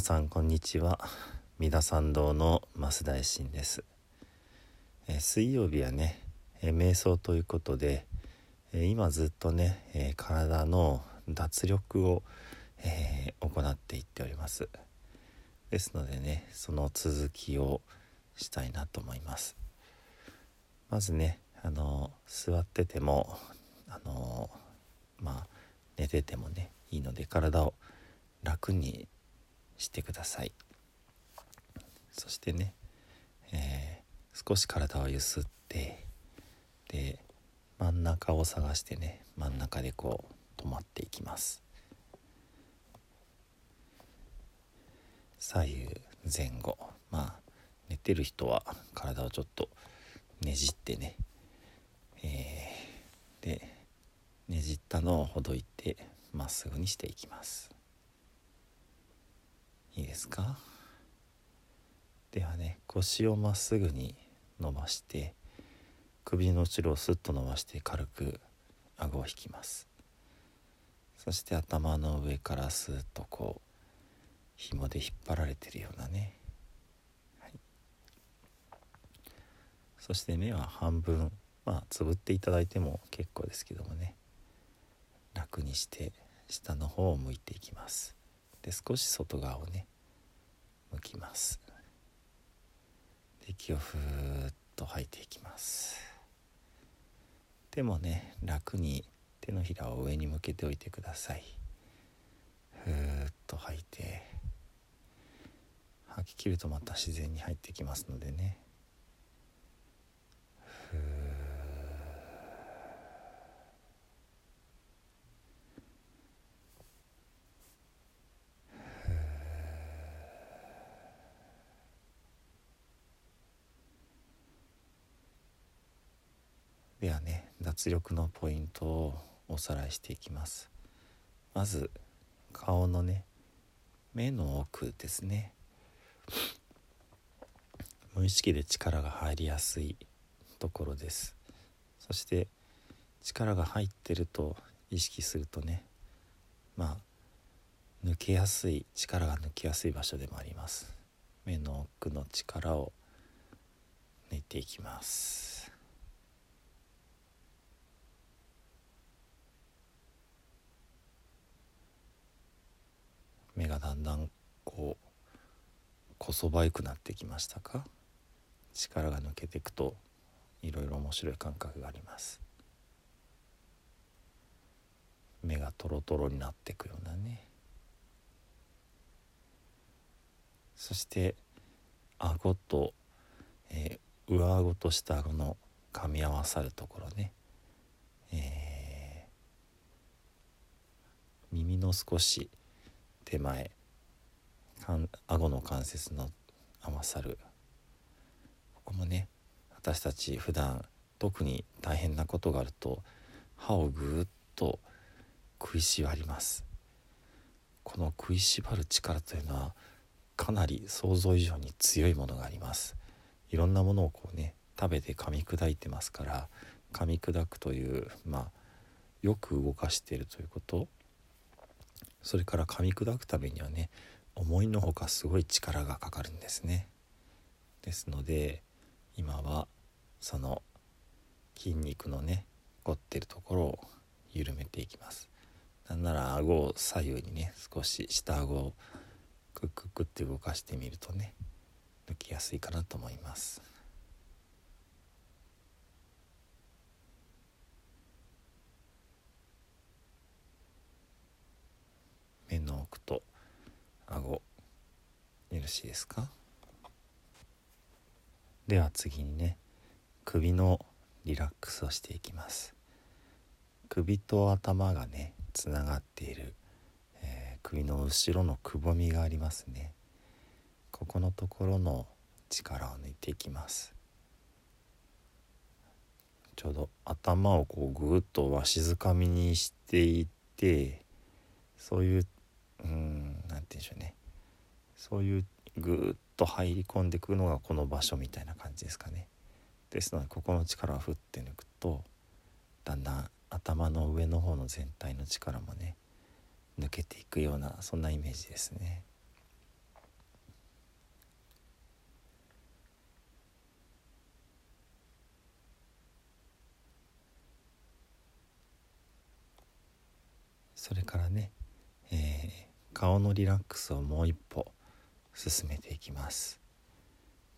皆さんこんにちは。三田参道の増大臣です、えー水曜日はね、えー瞑想ということで、えー今ずっとね、えー体の脱力を、えー行っていっております。ですのでねその続きをしたいなと思います。まずねあの座っててもあのまあ寝ててもねいいので体を楽にしてください。そしてね、えー少し体をゆすってで真ん中を探してね真ん中でこう止まっていきます。左右前後。まあ寝てる人は体をちょっとねじってね、えーでねじったのをほどいてまっすぐにしていきます。いいですか？ではね腰をまっすぐに伸ばして首の後ろをスッと伸ばして軽く顎を引きます。そして頭の上からスーッとこう紐で引っ張られてるようなね、はい、そして目は半分まあつぶっていただいても結構ですけどもね。楽にして下の方を向いていきます。で少し外側をね向きます。で息をふーっと吐いていきます。手もね楽に手のひらを上に向けておいてください。ふーっと吐いて。吐き切るとまた自然に入ってきますのでねふーではね脱力のポイントをおさらいしていきます。まず顔のね目の奥ですね。無意識で力が入りやすいところです。そして力が入ってると意識するとねまあ抜けやすい力が抜けやすい場所でもあります。目の奥の力を抜いていきます。目がだんだんこうこそばゆくなってきましたか？力が抜けていくといろいろ面白い感覚があります。目がトロトロになっていくようなね。そして顎と、えー上顎と下顎の噛み合わさるところね、えー耳の少し手前。かん顎の関節の合わさる。ここもね私たち普段特に大変なことがあると歯をぐーっと食いしばります。この食いしばる力というのはかなり想像以上に強いものがあります。いろんなものをこうね食べて噛み砕いてますから噛み砕くというまあよく動かしているということ。それから噛み砕くためにはね思いのほかすごい力がかかるんですね。ですので今はその筋肉のね凝ってるところを緩めていきます。なんなら顎を左右にね少し下顎をクッククって動かしてみるとね抜きやすいかなと思います。目の奥と顎よろしいですか？では次にね首のリラックスをしていきます。首と頭がねつながっている、えー、首の後ろのくぼみがありますね。ここのところの力を抜いていきます。ちょうど頭をこうぐっとわしづかみにしていってそういううん何て言うんでしょうねそういうぐっと入り込んでくるのがこの場所みたいな感じですかねですのでここの力を振って抜くとだんだん頭の上の方の全体の力もね抜けていくようなそんなイメージですね。それからね、顔のリラックスをもう一歩進めていきます。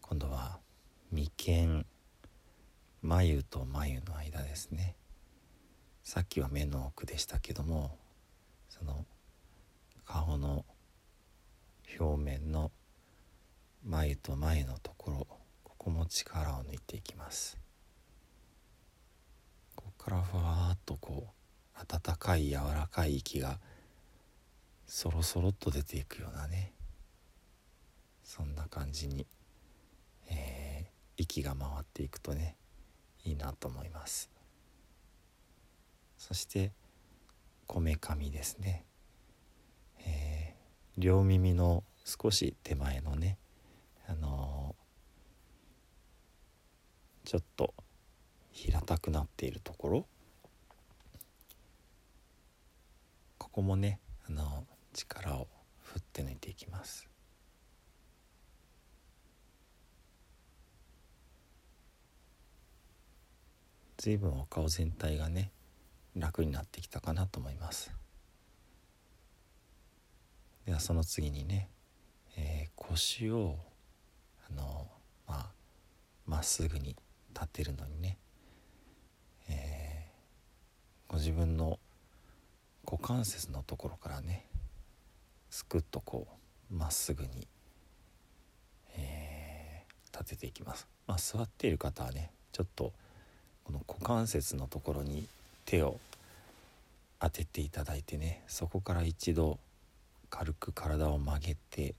今度は眉間眉と眉の間ですね。さっきは目の奥でしたけどもその顔の表面の眉と眉のところここも力を抜いていきます。ここからふわーっとこう温かい柔らかい息がそろそろっと出ていくようなね。そんな感じに、えー、息が回っていくとねいいなと思います。そしてこめかみですね、えー、両耳の少し手前のねあのー、ちょっと平たくなっているところ。ここもねの力を振って抜いていきます。随分お顔全体がね楽になってきたかなと思います。ではその次にね、えー、腰をあのまあまっすぐに立てるのにね、えー、ご自分の股関節のところからねすくっとこうまっすぐに、えー、立てていきます、まあ、座っている方はねちょっとこの股関節のところに手を当てていただいてねそこから一度軽く体を曲げて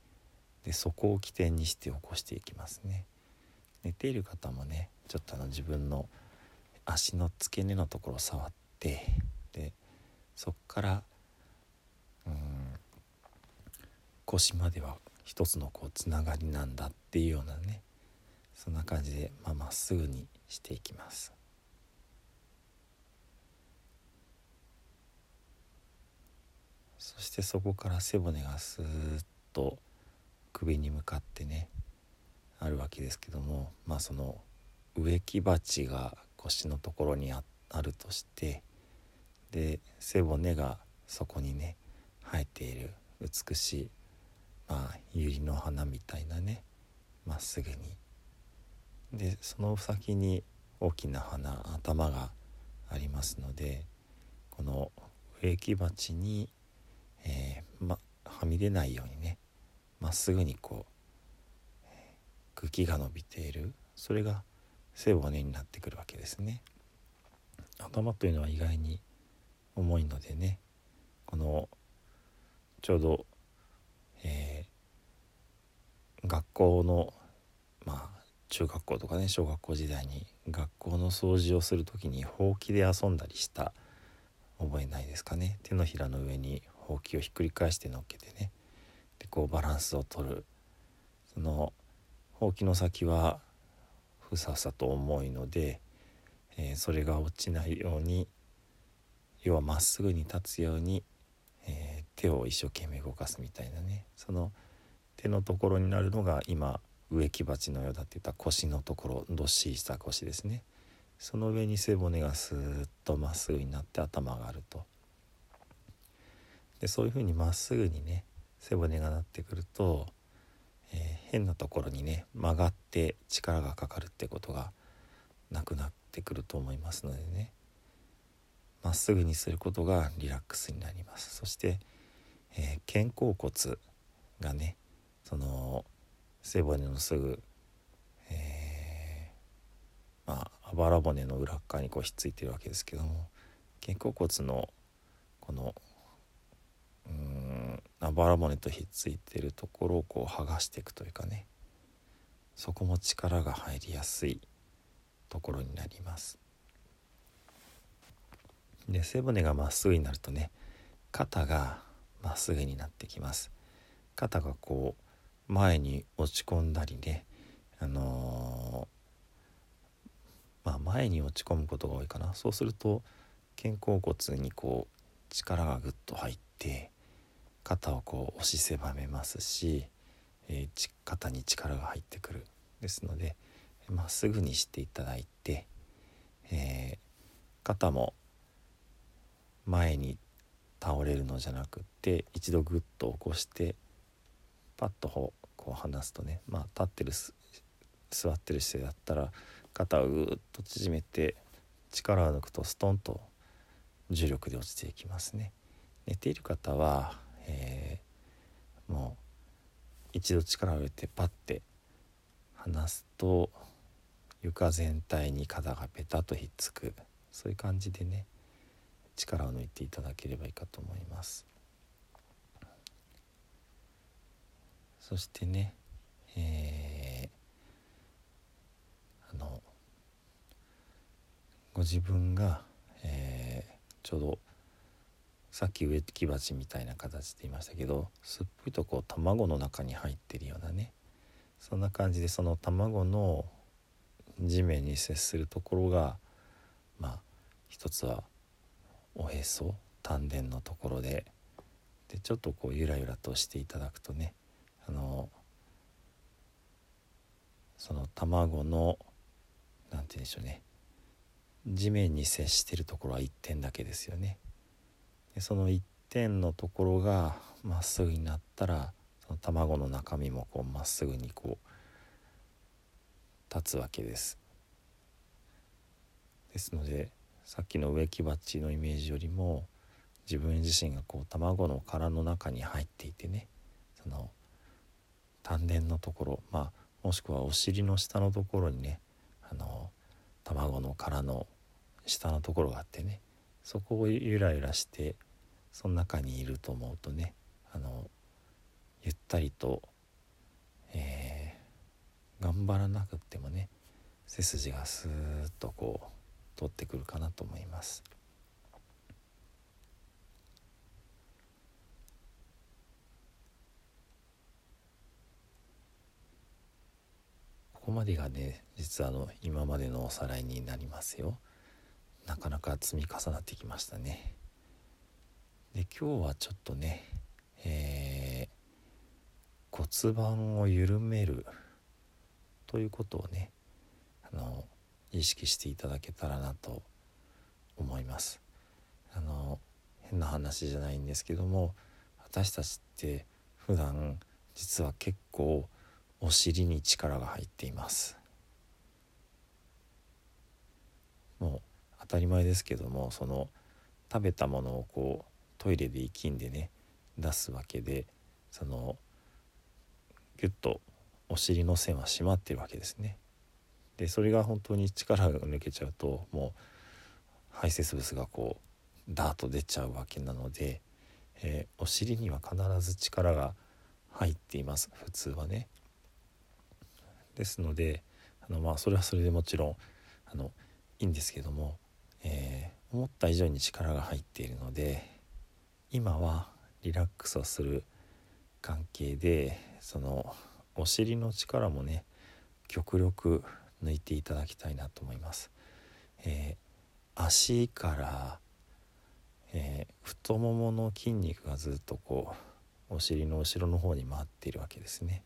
でそこを起点にして起こしていきますね。寝ている方もねちょっとあの自分の足の付け根のところを触ってそっからうん腰までは一つのこうつながりなんだっていうようなねそんな感じでまあ、っすぐにしていきます。そしてそこから背骨がスーッと首に向かってねあるわけですけどもまあその植木鉢が腰のところにあるとしてで背骨がそこにね生えている美しい、まあ、百合の花みたいなねまっすぐにでその先に大きな花頭がありますのでこの植木鉢に、えー、ま、はみ出ないようにねまっすぐにこう、茎が伸びているそれが背骨になってくるわけですね。頭というのは意外に重いのでねこのちょうど、えー、学校のまあ中学校とかね小学校時代に学校の掃除をする時にほうきで遊んだりした覚えないですかね。手のひらの上にほうきをひっくり返して乗っけてね。でこうバランスをとる。そのほうきの先はふさふさと重いので、えー、それが落ちないように要はまっすぐに立つように、えー、手を一生懸命動かすみたいなね。その手のところになるのが今植木鉢のようだって言った腰のところどっしりした腰ですね。その上に背骨がスーッとまっすぐになって頭があると。でそういうふうにまっすぐにね背骨がなってくると、えー、変なところにね曲がって力がかかるってことがなくなってくると思いますのでね。まっすぐにすることがリラックスになりますそして、えー、肩甲骨がねその背骨のすぐ、えー、まあばら骨の裏側にこうひっついてるわけですけども肩甲骨のこのうんあばら骨とひっついてるところをこう剥がしていくというかねそこも力が入りやすいところになります。で背骨がまっすぐになるとね肩がまっすぐになってきます。肩がこう前に落ち込んだりねあのー、まあ前に落ち込むことが多いかな。そうすると肩甲骨にこう力がぐっと入って肩をこう押し狭めますし、えー、肩に力が入ってくる。ですのでまっすぐにしていただいて、えー、肩も前に倒れるのじゃなくって一度グッと起こしてパッとこう離すとねまあ立ってる座ってる姿勢だったら肩をぐっと縮めて力を抜くとストンと重力で落ちていきますね。寝ている方は、えー、もう一度力を入れてパッて離すと床全体に肩がペタッとひっつくそういう感じでね力を抜いていただければいいかと思います。そしてね、えー、あのご自分が、えー、ちょうどさっき植木鉢みたいな形で言いましたけどすっぽりとこう卵の中に入ってるようなねそんな感じでその卵の地面に接するところがまあ一つはおへそ丹田のところででちょっとこうゆらゆらとしていただくとねあのその卵の何て言うんでしょうね地面に接してるところは1点だけですよね。でその1点のところがまっすぐになったらその卵の中身もこうまっすぐにこう立つわけです。ですのでさっきの植木鉢のイメージよりも自分自身がこう卵の殻の中に入っていてねその丹田のところまあもしくはお尻の下のところにねあの卵の殻の下のところがあってねそこをゆらゆらしてその中にいると思うとねあのゆったりと、えー、頑張らなくってもね背筋がスーッとこう取ってくるかなと思います。ここまでがね実はあの今までのおさらいになりますよ。なかなか積み重なってきましたね。で今日はちょっとね、えー、骨盤を緩めるということをねあの意識していただけたらなと思います。あの変な話じゃないんですけども私たちって普段実は結構お尻に力が入っています。もう当たり前ですけどもその食べたものをこうトイレで息んでね出すわけでそのギュッとお尻の線は締まってるわけですね。でそれが本当に力が抜けちゃうともう排泄物がこうダーッと出ちゃうわけなので、えー、お尻には必ず力が入っています普通はね。ですのであのまあそれはそれでもちろんあのいいんですけども、えー、思った以上に力が入っているので今はリラックスをする関係でそのお尻の力もね極力抜いていただきたいなと思います。えー、足から、えー、太ももの筋肉がずっとこうお尻の後ろの方に回っているわけですね。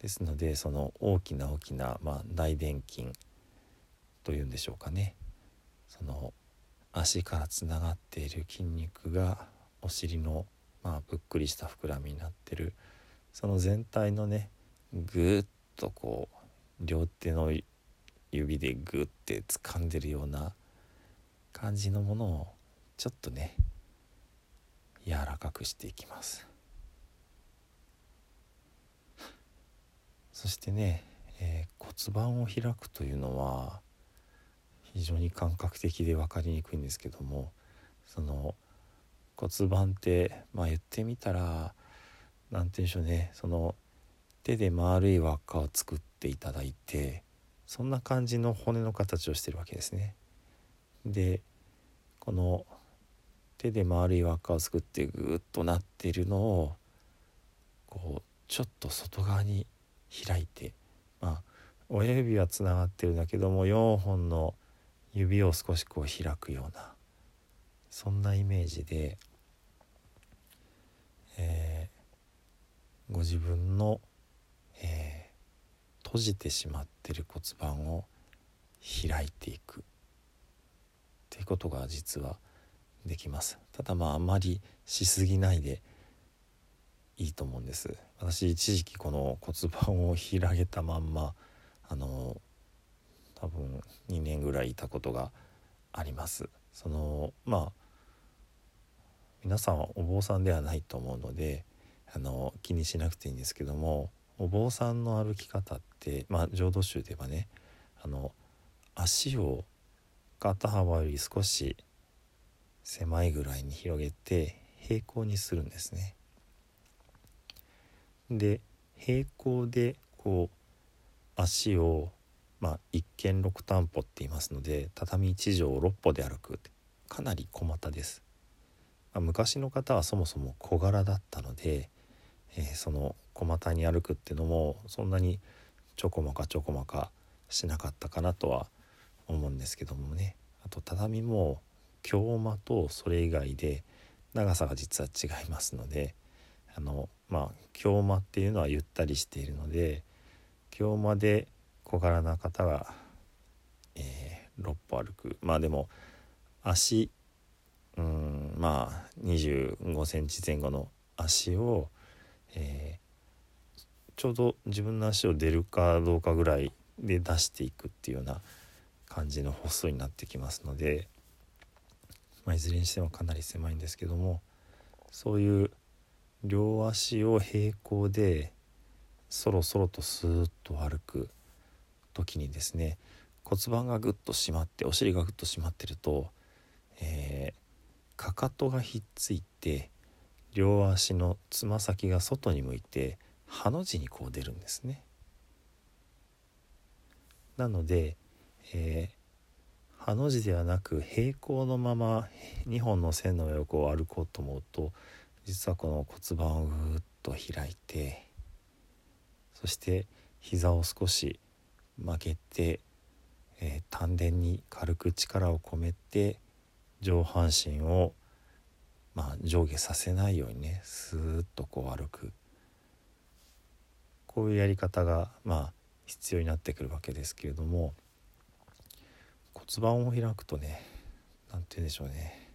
ですのでその大きな大きな、まあ、大臀筋というんでしょうかねその足からつながっている筋肉がお尻の、まあ、ぷっくりした膨らみになってるその全体のねぐっとこう両手の指でグッて掴んでるような感じのものをちょっとね柔らかくしていきます。そしてね、えー、骨盤を開くというのは非常に感覚的で分かりにくいんですけどもその骨盤ってまあ言ってみたら何て言うんでしょうねその手で丸い輪っかを作っていただいてそんな感じの骨の形をしてるわけですね。でこの手で丸い輪っかを作ってグッとなっているのをこうちょっと外側に開いてまあ親指はつながってるんだけども4本の指を少しこう開くようなそんなイメージで、えー、ご自分の、えー、閉じてしまってる骨盤を開いていく。っていうことが実はできます。ただまああまりしすぎないでいいと思うんです。私一時期この骨盤を開けたまんまあの多分2年ぐらいいたことがあります。そのまあ皆さんはお坊さんではないと思うのであの気にしなくていいんですけどもお坊さんの歩き方ってまあ浄土宗ではねあの足を肩幅より少し狭いぐらいに広げて平行にするんですね。で平行でこう足をまあ一見六担歩って言いますので畳1畳6歩で歩くってかなり小股です、まあ、昔の方はそもそも小柄だったので、えー、その小股に歩くっていうのもそんなにちょこまかちょこまかしなかったかなとは思うんですけどもね。あと畳も京間とそれ以外で長さが実は違いますのであのまあ京間っていうのはゆったりしているので京間で小柄な方が、えー、6歩歩く。まあでも足うんまあ25センチ前後の足を、え、ちょうど自分の足を出るかどうかぐらいで出していくっていうような感じの細になってきますので、まあ、いずれにしてもかなり狭いんですけどもそういう両足を平行でそろそろとスーッと歩く時にですね骨盤がぐっと締まってお尻がぐっと締まってると、えー、かかとがひっついて両足のつま先が外に向いてハの字にこう出るんですね。なので、えー、ハの字ではなく平行のまま2本の線の上をこう歩こうと思うと実はこの骨盤をぐっと開いてそして膝を少し曲げて、えー、丹田に軽く力を込めて上半身を、まあ、上下させないようにねスーッとこう歩くこういうやり方がまあ必要になってくるわけですけれども骨盤を開くとね何て言うんでしょうね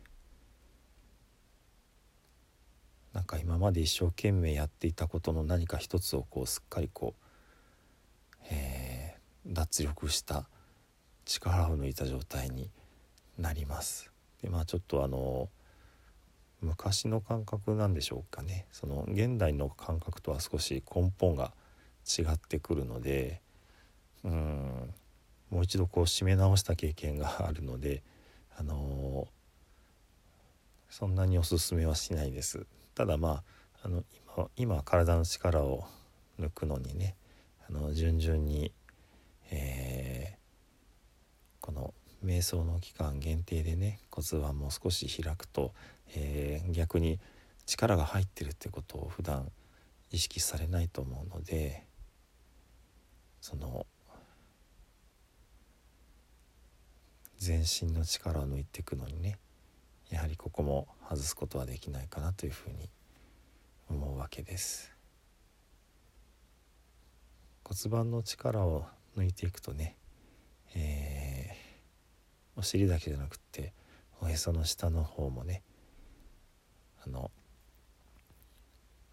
なんか今まで一生懸命やっていたことの何か一つをこうすっかりこう、えー、脱力した力を抜いた状態になります。でまあちょっとあの昔の感覚なんでしょうかねその現代の感覚とは少し根本が違ってくるのでうんもう一度こう締め直した経験があるのであのそんなにおすすめはしないです。ただまああの今今体の力を抜くのにねあの順々に、えー、この瞑想の期間限定でね骨盤も少し開くと、えー、逆に力が入ってるってことを普段意識されないと思うのでその全身の力を抜いていくのにねやはりここも外すことはできないかなというふうに思うわけです。骨盤の力を抜いていくとね、えー、お尻だけじゃなくっておへその下の方もねあの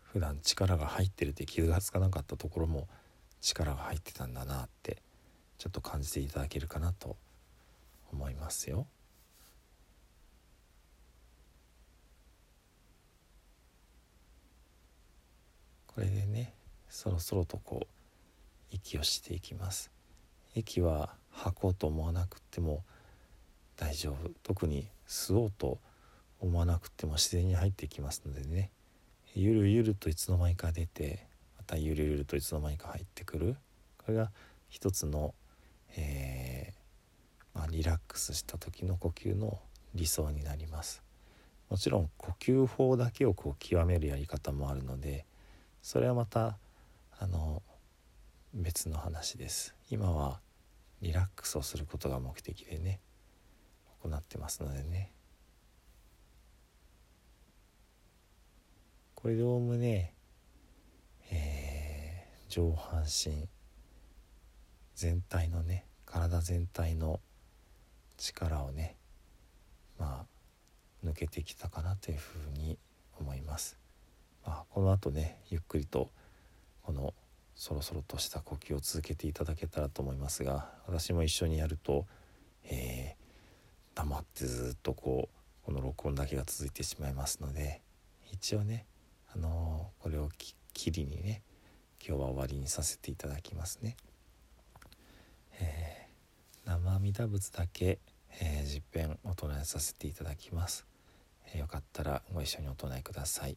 普段力が入ってるって気が付かなかったところも力が入ってたんだなってちょっと感じていただけるかなと思いますよ。これでねそろそろとこう息をしていきます。息は吐こうと思わなくても大丈夫。特に吸おうと思わなくても自然に入っていきますのでね。ゆるゆるといつの間にか出てたゆるゆるといつの間にか入ってくる。これが一つの、えー、まあ、リラックスした時の呼吸の理想になります。もちろん呼吸法だけをこう極めるやり方もあるのでそれはまたあの別の話です。今はリラックスをすることが目的でね行ってますのでね。これでおおむね、上半身全体のね体全体の力をねまあ抜けてきたかなというふうに思います。まあ、この後ねゆっくりとこのそろそろとした呼吸を続けていただけたらと思いますが私も一緒にやると、えー、黙ってずっとこうこの録音だけが続いてしまいますので一応ね、あのー、これをきりにね今日は終わりにさせていただきますね。えー、生阿弥陀仏だけ、えー、実編お唱えさせていただきます。えー、よかったらご一緒にお唱えください。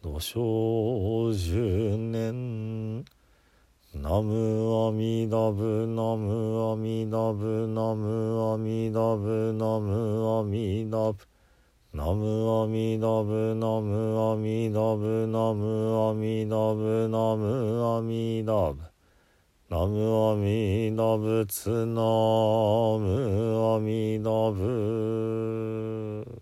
土生十年ナムアミダブナムアミダブナムアミダブナムアミダブナムアミダブナムアミダブナムアミダブナムアミダブナムアミダブツナムアミダブ。